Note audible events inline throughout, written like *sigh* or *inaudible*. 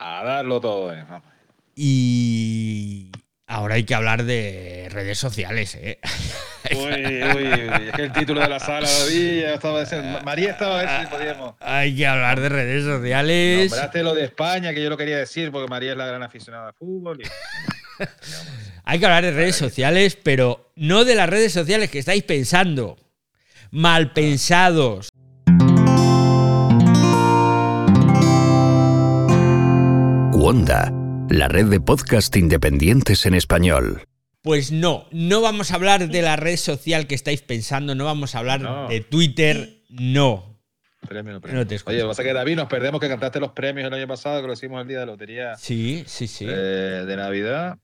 A darlo todo, eh. Vamos. Y ahora hay que hablar de redes sociales, ¿eh? Uy, uy, uy, es que el título de la sala, David, ya estaba diciendo- María estaba a ver si podíamos. Hay que hablar de redes sociales. Nombraste lo de España, que yo lo quería decir, porque María es la gran aficionada al fútbol. y- Hay que hablar de redes sociales, pero no de las redes sociales que estáis pensando. Mal pensados. Wanda, la red de podcast independientes en español. Pues no, no vamos a hablar de la red social que estáis pensando, no vamos a hablar No. de Twitter, no. Premio, no, premio. No te escucho. Oye, lo que pasa es que David nos perdemos que cantaste los premios el año pasado, que lo hicimos el día de la lotería Sí, sí, sí. eh, de Navidad.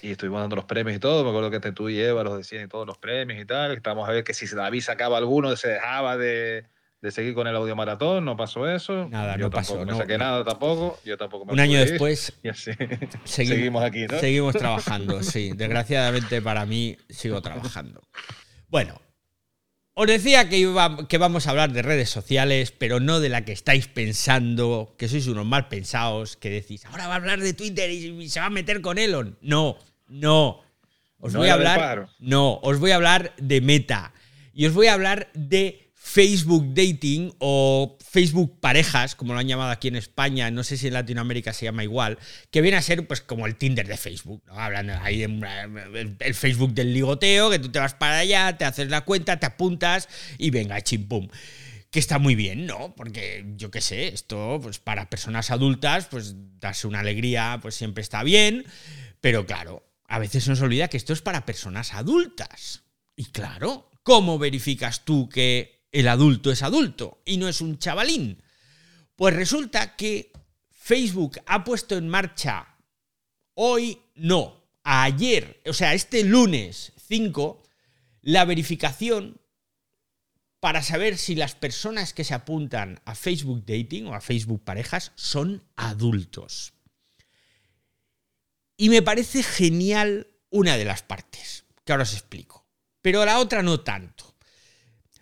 Y estuvimos dando los premios y todo. Me acuerdo que este, tú y Eva los decían y todos los premios y tal. Estábamos a ver que si David sacaba alguno, se dejaba de, de seguir con el audio maratón. No pasó eso. Nada, Yo no pasó, No no. saqué nada tampoco. Yo tampoco me Un año ir. después *laughs* Y así seguimos, seguimos aquí, ¿no? seguimos *laughs* trabajando, sí. Desgraciadamente para mí sigo trabajando. Bueno, os decía que, iba- que vamos a hablar de redes sociales, pero no de la que estáis pensando, que sois unos mal pensados, que decís, ahora va a hablar de Twitter y se va a meter con Elon. No, no. Os No voy a hablar. No, os voy a hablar de Meta. Y os voy a hablar de Facebook Dating o Facebook Parejas, como lo han llamado aquí en España, no sé si en Latinoamérica se llama igual, que viene a ser pues como el Tinder de Facebook, ¿no? Hablando ahí en el, el Facebook del ligoteo, que tú te vas para allá, te haces la cuenta, te apuntas y venga, chimpum. Que está muy bien, ¿no? Porque yo qué sé, esto pues para personas adultas, pues darse una alegría, pues siempre está bien, pero claro, a veces nos olvida que esto es para personas adultas. Y claro, ¿cómo verificas tú que el adulto es adulto y no es un chavalín? Pues resulta que Facebook ha puesto en marcha hoy, no, ayer, o sea, este lunes 5, la verificación para saber si las personas que se apuntan a Facebook Dating o a Facebook Parejas son adultos. Y me parece genial una de las partes, que ahora os explico. Pero la otra no tanto.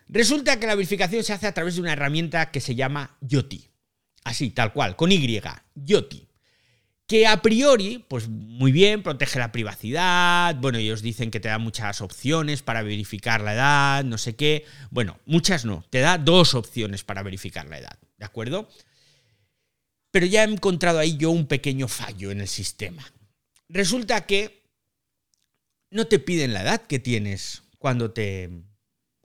Resulta que la verificación se hace a través de una herramienta que se llama Yoti. Así, tal cual, con Y, Yoti. Que a priori, pues muy bien, protege la privacidad. Bueno, ellos dicen que te da muchas opciones para verificar la edad, no sé qué. Bueno, muchas no, te da dos opciones para verificar la edad, ¿de acuerdo? Pero ya he encontrado ahí yo un pequeño fallo en el sistema. Resulta que no te piden la edad que tienes cuando te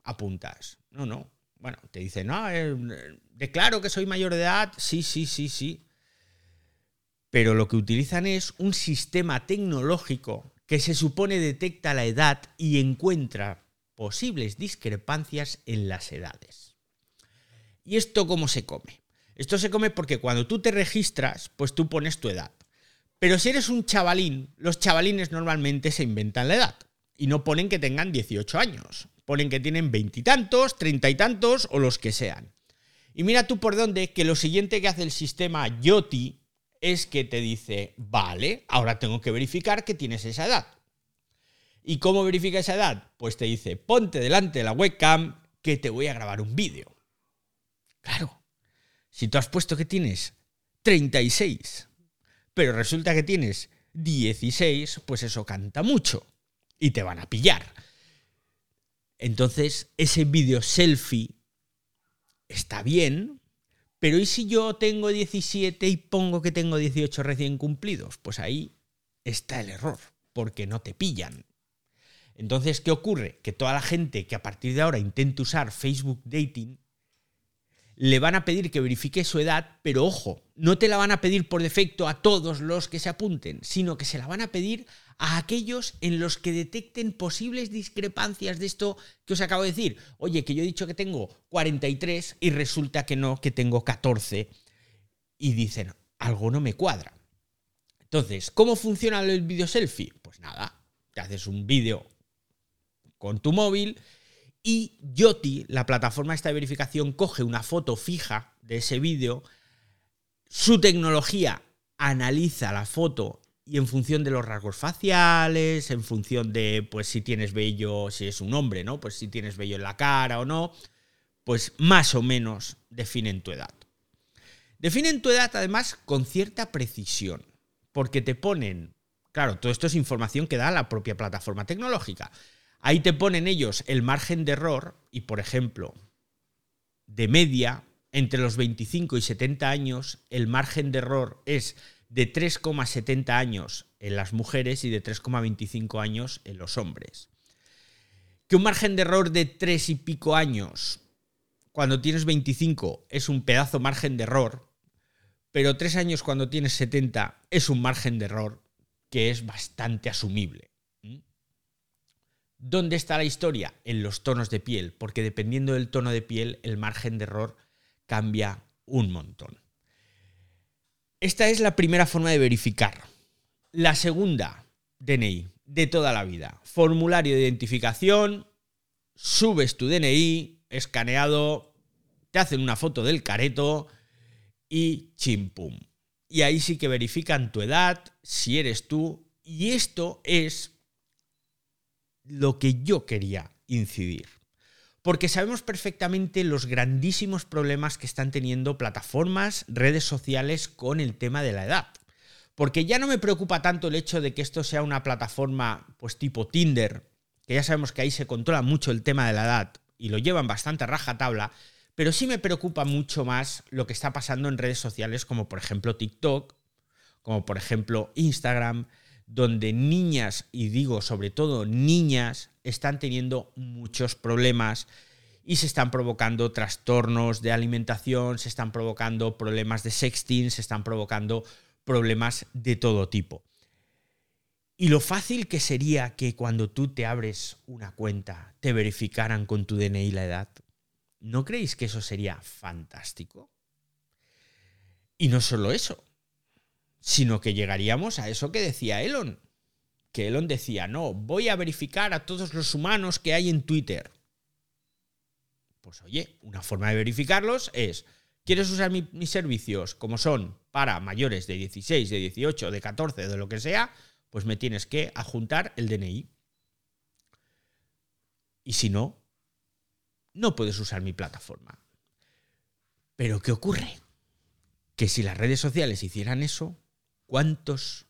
apuntas. No, no. Bueno, te dicen, no, eh, declaro que soy mayor de edad. Sí, sí, sí, sí. Pero lo que utilizan es un sistema tecnológico que se supone detecta la edad y encuentra posibles discrepancias en las edades. ¿Y esto cómo se come? Esto se come porque cuando tú te registras, pues tú pones tu edad. Pero si eres un chavalín, los chavalines normalmente se inventan la edad y no ponen que tengan 18 años. Ponen que tienen veintitantos, treinta y tantos o los que sean. Y mira tú por dónde que lo siguiente que hace el sistema Yoti es que te dice, vale, ahora tengo que verificar que tienes esa edad. ¿Y cómo verifica esa edad? Pues te dice, ponte delante de la webcam que te voy a grabar un vídeo. Claro, si tú has puesto que tienes 36, pero resulta que tienes 16, pues eso canta mucho y te van a pillar. Entonces, ese vídeo selfie está bien, pero ¿y si yo tengo 17 y pongo que tengo 18 recién cumplidos? Pues ahí está el error, porque no te pillan. Entonces, ¿qué ocurre? Que toda la gente que a partir de ahora intente usar Facebook Dating le van a pedir que verifique su edad, pero ojo, no te la van a pedir por defecto a todos los que se apunten, sino que se la van a pedir a aquellos en los que detecten posibles discrepancias de esto que os acabo de decir. Oye, que yo he dicho que tengo 43 y resulta que no, que tengo 14. Y dicen, algo no me cuadra. Entonces, ¿cómo funciona el vídeo selfie? Pues nada, te haces un vídeo con tu móvil y Yoti, la plataforma esta de verificación, coge una foto fija de ese vídeo, su tecnología analiza la foto y en función de los rasgos faciales, en función de pues si tienes vello, si es un hombre, ¿no? Pues si tienes vello en la cara o no, pues más o menos definen tu edad. Definen tu edad además con cierta precisión, porque te ponen, claro, todo esto es información que da la propia plataforma tecnológica. Ahí te ponen ellos el margen de error y, por ejemplo, de media, entre los 25 y 70 años, el margen de error es de 3,70 años en las mujeres y de 3,25 años en los hombres. Que un margen de error de 3 y pico años, cuando tienes 25, es un pedazo margen de error, pero 3 años cuando tienes 70 es un margen de error que es bastante asumible. ¿Dónde está la historia? En los tonos de piel, porque dependiendo del tono de piel, el margen de error cambia un montón. Esta es la primera forma de verificar. La segunda, DNI, de toda la vida. Formulario de identificación, subes tu DNI, escaneado, te hacen una foto del careto y chimpum. Y ahí sí que verifican tu edad, si eres tú, y esto es lo que yo quería incidir. Porque sabemos perfectamente los grandísimos problemas que están teniendo plataformas, redes sociales con el tema de la edad. Porque ya no me preocupa tanto el hecho de que esto sea una plataforma pues tipo Tinder, que ya sabemos que ahí se controla mucho el tema de la edad y lo llevan bastante a rajatabla, pero sí me preocupa mucho más lo que está pasando en redes sociales como por ejemplo TikTok, como por ejemplo Instagram, donde niñas, y digo sobre todo niñas, están teniendo muchos problemas y se están provocando trastornos de alimentación, se están provocando problemas de sexting, se están provocando problemas de todo tipo. Y lo fácil que sería que cuando tú te abres una cuenta te verificaran con tu DNI la edad. ¿No creéis que eso sería fantástico? Y no solo eso, sino que llegaríamos a eso que decía Elon. Que Elon decía, no, voy a verificar a todos los humanos que hay en Twitter. Pues oye, una forma de verificarlos es, ¿quieres usar mis servicios como son para mayores de 16, de 18, de 14, de lo que sea? Pues me tienes que adjuntar el DNI. Y si no, no puedes usar mi plataforma. Pero ¿qué ocurre? Que si las redes sociales hicieran eso, cuántos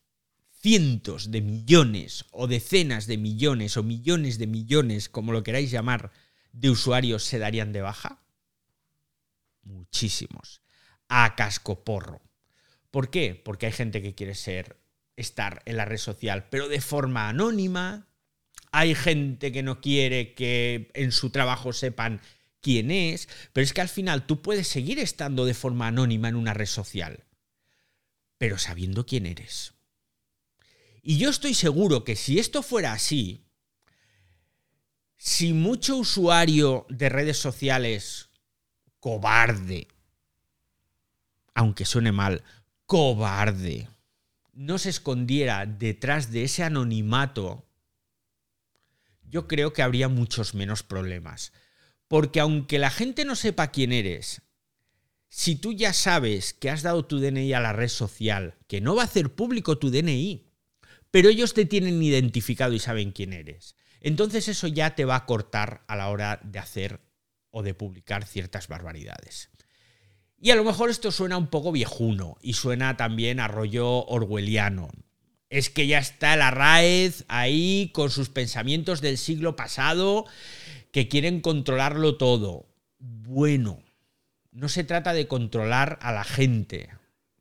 cientos de millones o decenas de millones o millones de millones, como lo queráis llamar, de usuarios se darían de baja? Muchísimos. A cascoporro. ¿Por qué? Porque hay gente que quiere ser estar en la red social, pero de forma anónima. Hay gente que no quiere que en su trabajo sepan quién es, pero es que al final tú puedes seguir estando de forma anónima en una red social pero sabiendo quién eres. Y yo estoy seguro que si esto fuera así, si mucho usuario de redes sociales cobarde, aunque suene mal, cobarde, no se escondiera detrás de ese anonimato, yo creo que habría muchos menos problemas. Porque aunque la gente no sepa quién eres, si tú ya sabes que has dado tu DNI a la red social, que no va a hacer público tu DNI, pero ellos te tienen identificado y saben quién eres, entonces eso ya te va a cortar a la hora de hacer o de publicar ciertas barbaridades. Y a lo mejor esto suena un poco viejuno y suena también a rollo orwelliano. Es que ya está la Raez ahí con sus pensamientos del siglo pasado que quieren controlarlo todo. Bueno, no se trata de controlar a la gente,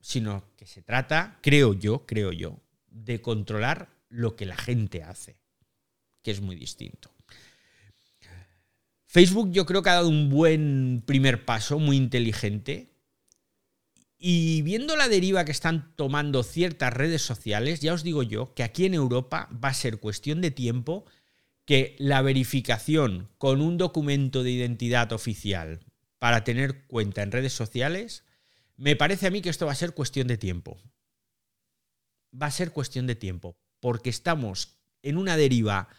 sino que se trata, creo yo, creo yo, de controlar lo que la gente hace, que es muy distinto. Facebook yo creo que ha dado un buen primer paso, muy inteligente. Y viendo la deriva que están tomando ciertas redes sociales, ya os digo yo que aquí en Europa va a ser cuestión de tiempo que la verificación con un documento de identidad oficial para tener cuenta en redes sociales, me parece a mí que esto va a ser cuestión de tiempo. Va a ser cuestión de tiempo, porque estamos en una deriva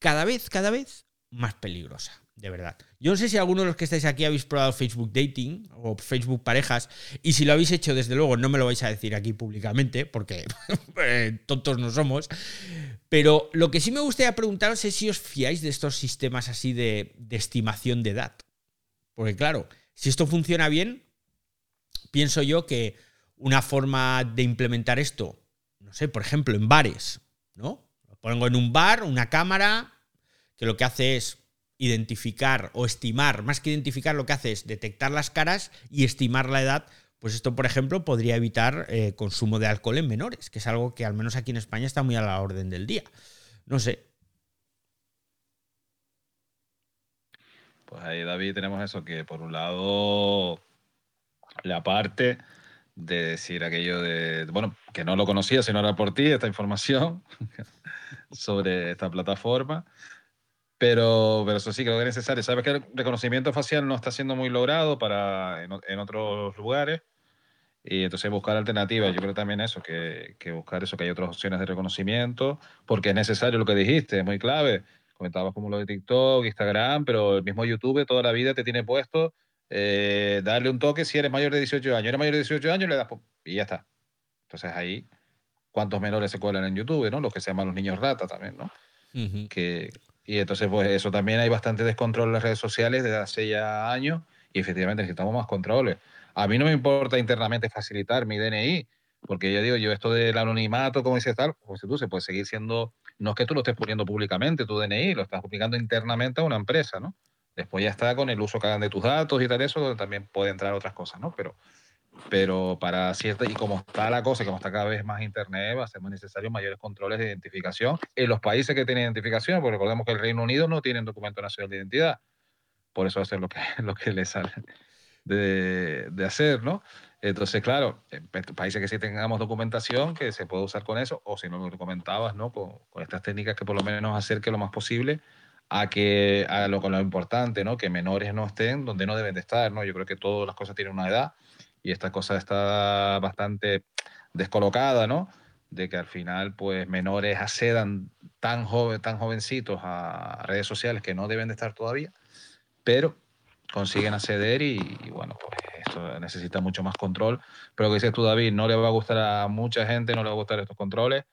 cada vez, cada vez más peligrosa, de verdad. Yo no sé si alguno de los que estáis aquí habéis probado Facebook Dating o Facebook Parejas, y si lo habéis hecho, desde luego, no me lo vais a decir aquí públicamente, porque *laughs* eh, tontos no somos. Pero lo que sí me gustaría preguntaros es si os fiáis de estos sistemas así de, de estimación de edad. Porque claro, si esto funciona bien, pienso yo que una forma de implementar esto, no sé, por ejemplo, en bares, ¿no? Pongo en un bar una cámara que lo que hace es identificar o estimar, más que identificar, lo que hace es detectar las caras y estimar la edad. Pues esto, por ejemplo, podría evitar eh, consumo de alcohol en menores, que es algo que al menos aquí en España está muy a la orden del día. No sé. Pues ahí, David, tenemos eso, que por un lado, la parte de decir aquello de, bueno, que no lo conocía, si no era por ti, esta información *laughs* sobre esta plataforma. Pero, pero eso sí creo que es necesario. Sabes que el reconocimiento facial no está siendo muy logrado para, en, en otros lugares. Y entonces buscar alternativas. Yo creo también eso, que, que, buscar eso, que hay otras opciones de reconocimiento, porque es necesario lo que dijiste, es muy clave. Comentabas como lo de TikTok, Instagram, pero el mismo YouTube toda la vida te tiene puesto eh, darle un toque si eres mayor de 18 años. Eres mayor de 18 años, le das y ya está. Entonces ahí, ¿cuántos menores se cuelan en YouTube? ¿no? Los que se llaman los niños rata también, ¿no? Uh -huh. que, y entonces, pues eso también hay bastante descontrol en las redes sociales desde hace ya años y efectivamente necesitamos más controles. A mí no me importa internamente facilitar mi DNI, porque ya digo, yo esto del anonimato, como dices tal, pues tú se puede seguir siendo, no es que tú lo estés poniendo públicamente, tu DNI, lo estás publicando internamente a una empresa, ¿no? Después ya está con el uso que hagan de tus datos y tal, eso también puede entrar otras cosas, ¿no? Pero, pero para cierta, y como está la cosa, como está cada vez más Internet, va a ser muy necesario mayores controles de identificación en los países que tienen identificación, porque recordemos que el Reino Unido no tiene documento nacional de identidad, por eso hacer lo que, *laughs* lo que le sale de, de hacer, ¿no? Entonces, claro, países que sí tengamos documentación que se puede usar con eso, o si no lo comentabas, ¿no? Con, con estas técnicas que por lo menos nos acerque lo más posible a que a lo, con lo importante, ¿no? Que menores no estén donde no deben de estar, ¿no? Yo creo que todas las cosas tienen una edad y esta cosa está bastante descolocada, ¿no? De que al final, pues, menores accedan tan, joven, tan jovencitos a redes sociales que no deben de estar todavía, pero consiguen acceder y, bueno, pues esto necesita mucho más control. Pero que dices tú, David, no le va a gustar a mucha gente, no le va a gustar estos controles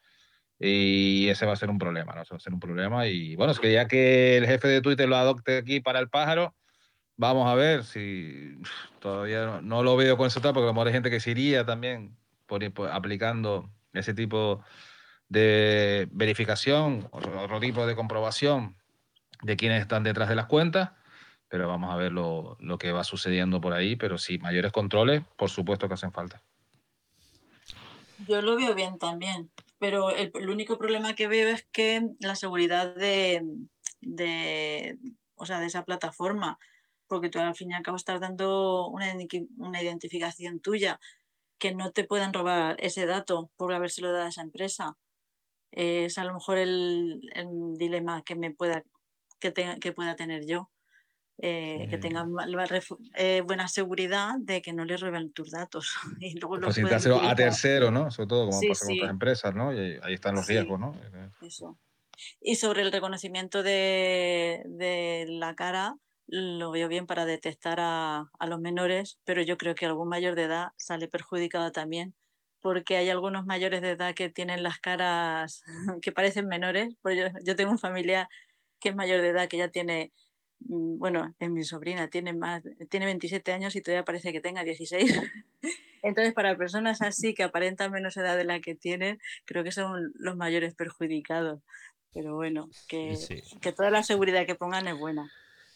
y ese va a ser un problema, ¿no? Eso va a ser un problema. Y bueno, es que ya que el jefe de Twitter lo adopte aquí para el pájaro, vamos a ver si *sighs* todavía no, lo veo con eso porque a lo mejor hay gente que se iría también por, por aplicando ese tipo de verificación, otro tipo de comprobación de quienes están detrás de las cuentas. Pero vamos a ver lo, lo que va sucediendo por ahí. Pero sí, mayores controles, por supuesto que hacen falta. Yo lo veo bien también pero el, único problema que veo es que la seguridad de, de, o sea, de esa plataforma, porque tú al fin y al cabo estás dando una, una identificación tuya, que no te puedan robar ese dato por habérselo dado a esa empresa. Es a lo mejor el, dilema que me pueda que, tenga, que pueda tener yo. Eh, que tengan eh, buena seguridad de que no les roben tus datos. *laughs* Y luego los Facilitárselo a tercero, ¿no? Sobre todo como sí, pasa con sí. otras empresas, ¿no? Y ahí están los sí, riesgos, ¿no? Eso. Y sobre el reconocimiento de, de, la cara, lo veo bien para detectar a, a, los menores, pero yo creo que algún mayor de edad sale perjudicado también, porque hay algunos mayores de edad que tienen las caras *laughs* que parecen menores. Pues yo, yo tengo un familiar que es mayor de edad, que ya tiene bueno, es mi sobrina, tiene, más, tiene 27 años y todavía parece que tenga 16. *laughs* Entonces, para personas así que aparentan menos edad de la que tienen, creo que son los mayores perjudicados. Pero bueno, que, sí. que toda la seguridad que pongan es buena.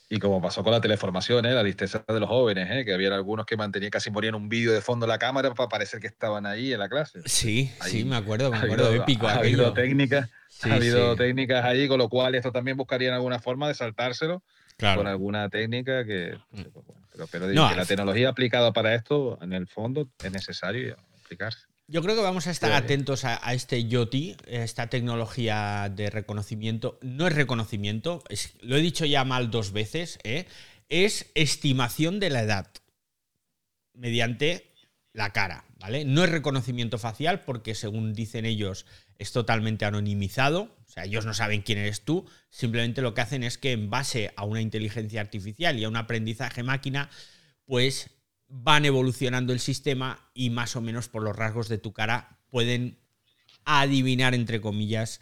Y como pasó con la teleformación, ¿eh? la tristeza de los jóvenes, ¿eh? que había algunos que mantenían casi morían un vídeo de fondo de la cámara para parecer que estaban ahí en la clase. Sí, ahí, sí, me acuerdo, me acuerdo, habido, épico. Ha habido técnicas, sí, ha habido sí. técnicas ahí, con lo cual esto también buscarían alguna forma de saltárselo claro. con alguna técnica que. Pero, pero no, que la tecnología aplicada para esto, en el fondo, es necesario aplicarse. Yo creo que vamos a estar atentos a, a, este YOTI, esta tecnología de reconocimiento. No es reconocimiento, es, lo he dicho ya mal dos veces, ¿eh? es estimación de la edad mediante la cara, ¿vale? No es reconocimiento facial porque según dicen ellos es totalmente anonimizado, o sea, ellos no saben quién eres tú, simplemente lo que hacen es que en base a una inteligencia artificial y a un aprendizaje máquina, pues van evolucionando el sistema y más o menos por los rasgos de tu cara pueden adivinar, entre comillas,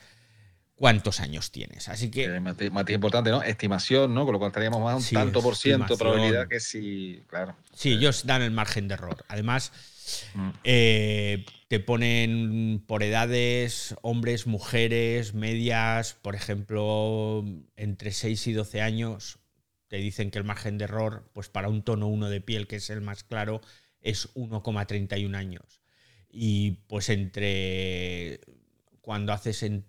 cuántos años tienes. Así que. Eh, más importante, ¿no? Estimación, ¿no? Con lo cual estaríamos más un Sí, tanto por ciento de probabilidad que si. Claro. Sí, ellos dan el margen de error. Además, Mm. eh, te ponen por edades, hombres, mujeres, medias, por ejemplo, entre 6 y 12 años, te dicen que el margen de error, pues para un tono 1 de piel, que es el más claro, es 1,31 años. Y pues entre cuando haces en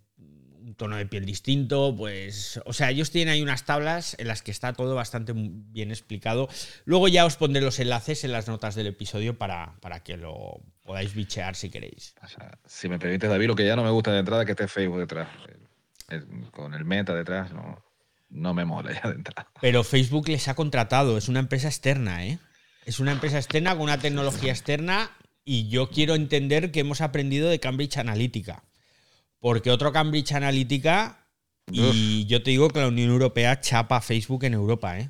un tono de piel distinto, pues, o sea, ellos tienen ahí unas tablas en las que está todo bastante bien explicado. Luego ya os pondré los enlaces en las notas del episodio para, para que lo podáis bichear si queréis. O sea, si me permites, David, lo que ya no me gusta de entrada es que esté Facebook detrás. El- el- con el meta detrás, no, no me mola ya de entrada. Pero Facebook les ha contratado, es una empresa externa, ¿eh? Es una empresa externa con una tecnología externa y yo quiero entender que hemos aprendido de Cambridge Analytica. Porque otro Cambridge Analytica, y yo te digo que la Unión Europea chapa a Facebook en Europa, ¿eh?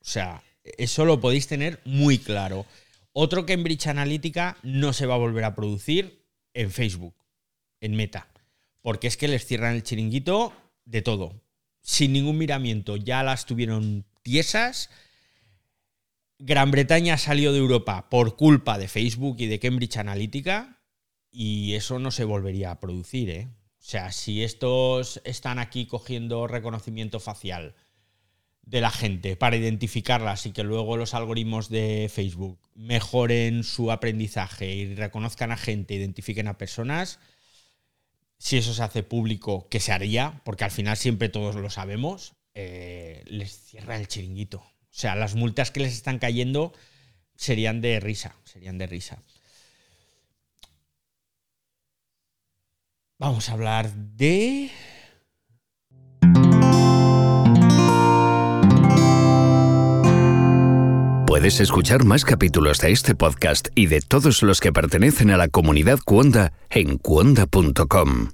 O sea, eso lo podéis tener muy claro. Otro Cambridge Analytica no se va a volver a producir en Facebook, en Meta. Porque es que les cierran el chiringuito de todo. Sin ningún miramiento. Ya las tuvieron tiesas. Gran Bretaña salió de Europa por culpa de Facebook y de Cambridge Analytica. Y eso no se volvería a producir, ¿eh? O sea, si estos están aquí cogiendo reconocimiento facial de la gente para identificarlas y que luego los algoritmos de Facebook mejoren su aprendizaje y reconozcan a gente, identifiquen a personas, si eso se hace público, que se haría, porque al final siempre todos lo sabemos, eh, les cierra el chiringuito. O sea, las multas que les están cayendo serían de risa, serían de risa. Vamos a hablar de... Puedes escuchar más capítulos de este podcast y de todos los que pertenecen a la comunidad Cuonda en cuonda.com.